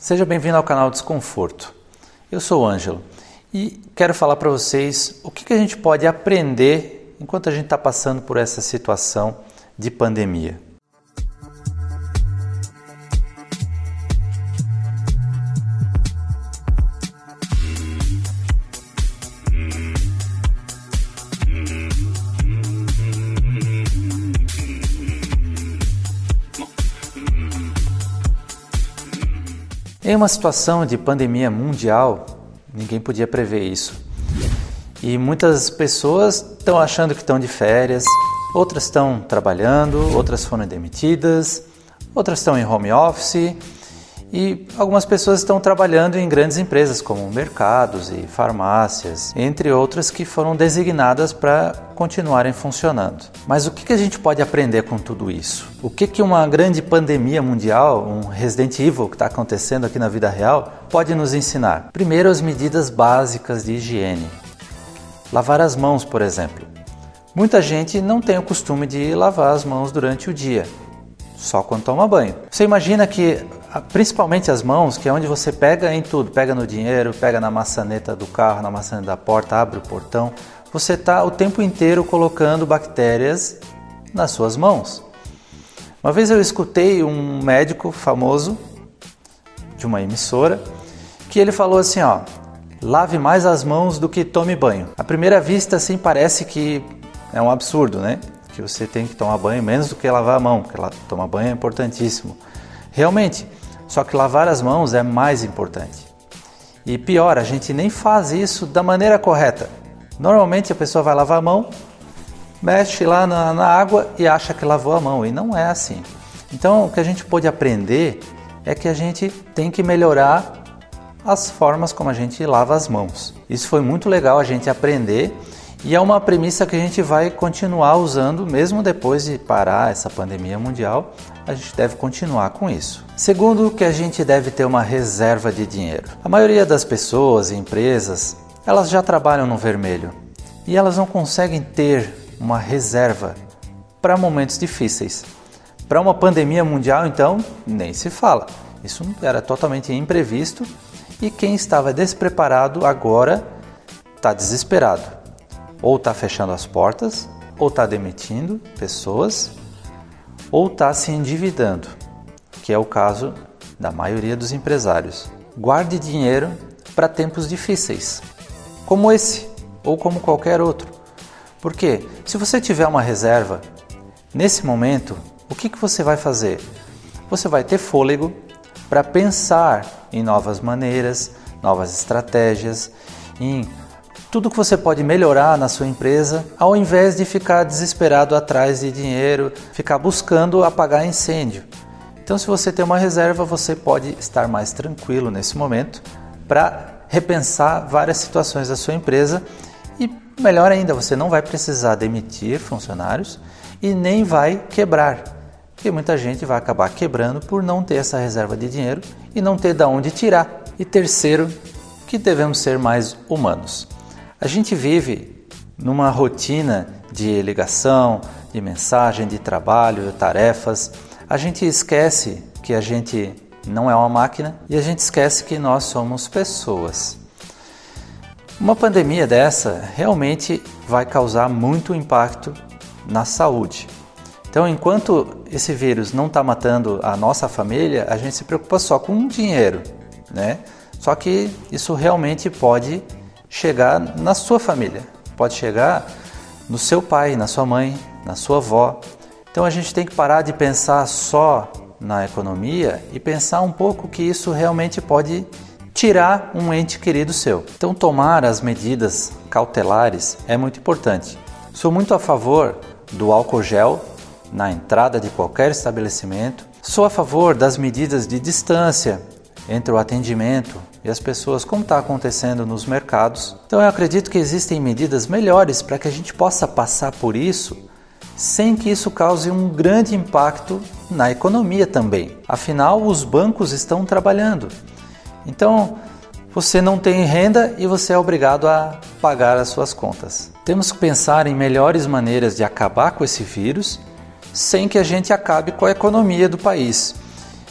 Seja bem-vindo ao canal Desconforto. Eu sou o Ângelo e quero falar para vocês o que, a gente pode aprender enquanto a gente está passando por essa situação de pandemia. Em uma situação de pandemia mundial, ninguém podia prever isso. E muitas pessoas estão achando que estão de férias, outras estão trabalhando, outras foram demitidas, outras estão em home office e algumas pessoas estão trabalhando em grandes empresas como mercados e farmácias, entre outras que foram designadas para continuarem funcionando. Mas o que a gente pode aprender com tudo isso? O que, que uma grande pandemia mundial, um Resident Evil que está acontecendo aqui na vida real, pode nos ensinar? Primeiro, as medidas básicas de higiene. Lavar as mãos, por exemplo. Muita gente não tem o costume de lavar as mãos durante o dia, só quando toma banho. Você imagina que principalmente as mãos, que é onde você pega em tudo, pega no dinheiro, pega na maçaneta do carro, na maçaneta da porta, abre o portão, você está o tempo inteiro colocando bactérias nas suas mãos. Uma vez eu escutei um médico famoso de uma emissora que ele falou assim, ó, lave mais as mãos do que tome banho. À primeira vista, assim, parece que é um absurdo, né? Que você tem que tomar banho menos do que lavar a mão, porque tomar banho é importantíssimo. Realmente, só que lavar as mãos é mais importante. E pior, a gente nem faz isso da maneira correta. Normalmente a pessoa vai lavar a mão, mexe lá na, na água e acha que lavou a mão, e não é assim. Então, o que a gente pode aprender é que a gente tem que melhorar as formas como a gente lava as mãos. Isso foi muito legal a gente aprender e é uma premissa que a gente vai continuar usando mesmo depois de parar essa pandemia mundial. A gente deve continuar com isso. Segundo, que a gente deve ter uma reserva de dinheiro. A maioria das pessoas e empresas, elas já trabalham no vermelho e elas não conseguem ter uma reserva para momentos difíceis. Para uma pandemia mundial, então, nem se fala. Isso era totalmente imprevisto e quem estava despreparado agora está desesperado ou está fechando as portas, ou está demitindo pessoas, ou está se endividando, que é o caso da maioria dos empresários. Guarde dinheiro para tempos difíceis, como esse ou como qualquer outro. Porque se você tiver uma reserva, nesse momento, o que, que você vai fazer? Você vai ter fôlego para pensar em novas maneiras, novas estratégias, em tudo que você pode melhorar na sua empresa, ao invés de ficar desesperado atrás de dinheiro, ficar buscando apagar incêndio. Então, se você tem uma reserva, você pode estar mais tranquilo nesse momento para repensar várias situações da sua empresa e, melhor ainda, você não vai precisar demitir funcionários e nem vai quebrar, porque muita gente vai acabar quebrando por não ter essa reserva de dinheiro e não ter de onde tirar. E terceiro, que devemos ser mais humanos. A gente vive numa rotina de ligação, de mensagem, de trabalho, tarefas. A gente esquece que a gente não é uma máquina e a gente esquece que nós somos pessoas. Uma pandemia dessa realmente vai causar muito impacto na saúde. Então, enquanto esse vírus não está matando a nossa família, a gente se preocupa só com dinheiro, né? Só que isso realmente pode chegar na sua família, pode chegar no seu pai, na sua mãe, na sua avó. Então a gente tem que parar de pensar só na economia e pensar um pouco que isso realmente pode tirar um ente querido seu. Então tomar as medidas cautelares é muito importante. Sou muito a favor do álcool gel na entrada de qualquer estabelecimento. Sou a favor das medidas de distância entre o atendimento e as pessoas, como está acontecendo nos mercados. Então eu acredito que existem medidas melhores para que a gente possa passar por isso sem que isso cause um grande impacto na economia também. Afinal, os bancos estão trabalhando. Então, você não tem renda e você é obrigado a pagar as suas contas. Temos que pensar em melhores maneiras de acabar com esse vírus sem que a gente acabe com a economia do país.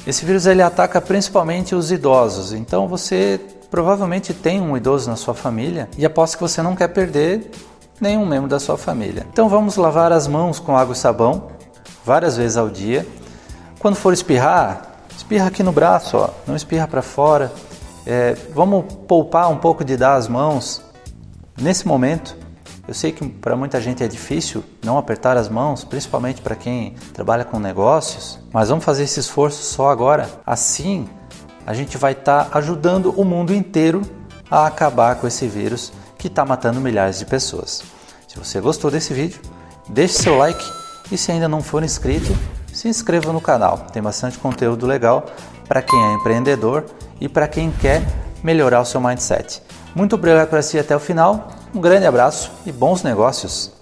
Esse vírus ele ataca principalmente os idosos, então você provavelmente tem um idoso na sua família e aposto que você não quer perder nenhum membro da sua família. Então vamos lavar as mãos com água e sabão várias vezes ao dia. Quando for espirrar, espirra aqui no braço, ó, não espirra para fora. É, vamos poupar um pouco de dar as mãos nesse momento. Eu sei que para muita gente é difícil não apertar as mãos, principalmente para quem trabalha com negócios, mas vamos fazer esse esforço só agora. Assim, a gente vai estar tá ajudando o mundo inteiro a acabar com esse vírus que está matando milhares de pessoas. Se você gostou desse vídeo, deixe seu like e se ainda não for inscrito, se inscreva no canal. Tem bastante conteúdo legal para quem é empreendedor e para quem quer melhorar o seu mindset. Muito obrigado por assistir até o final, um grande abraço e bons negócios!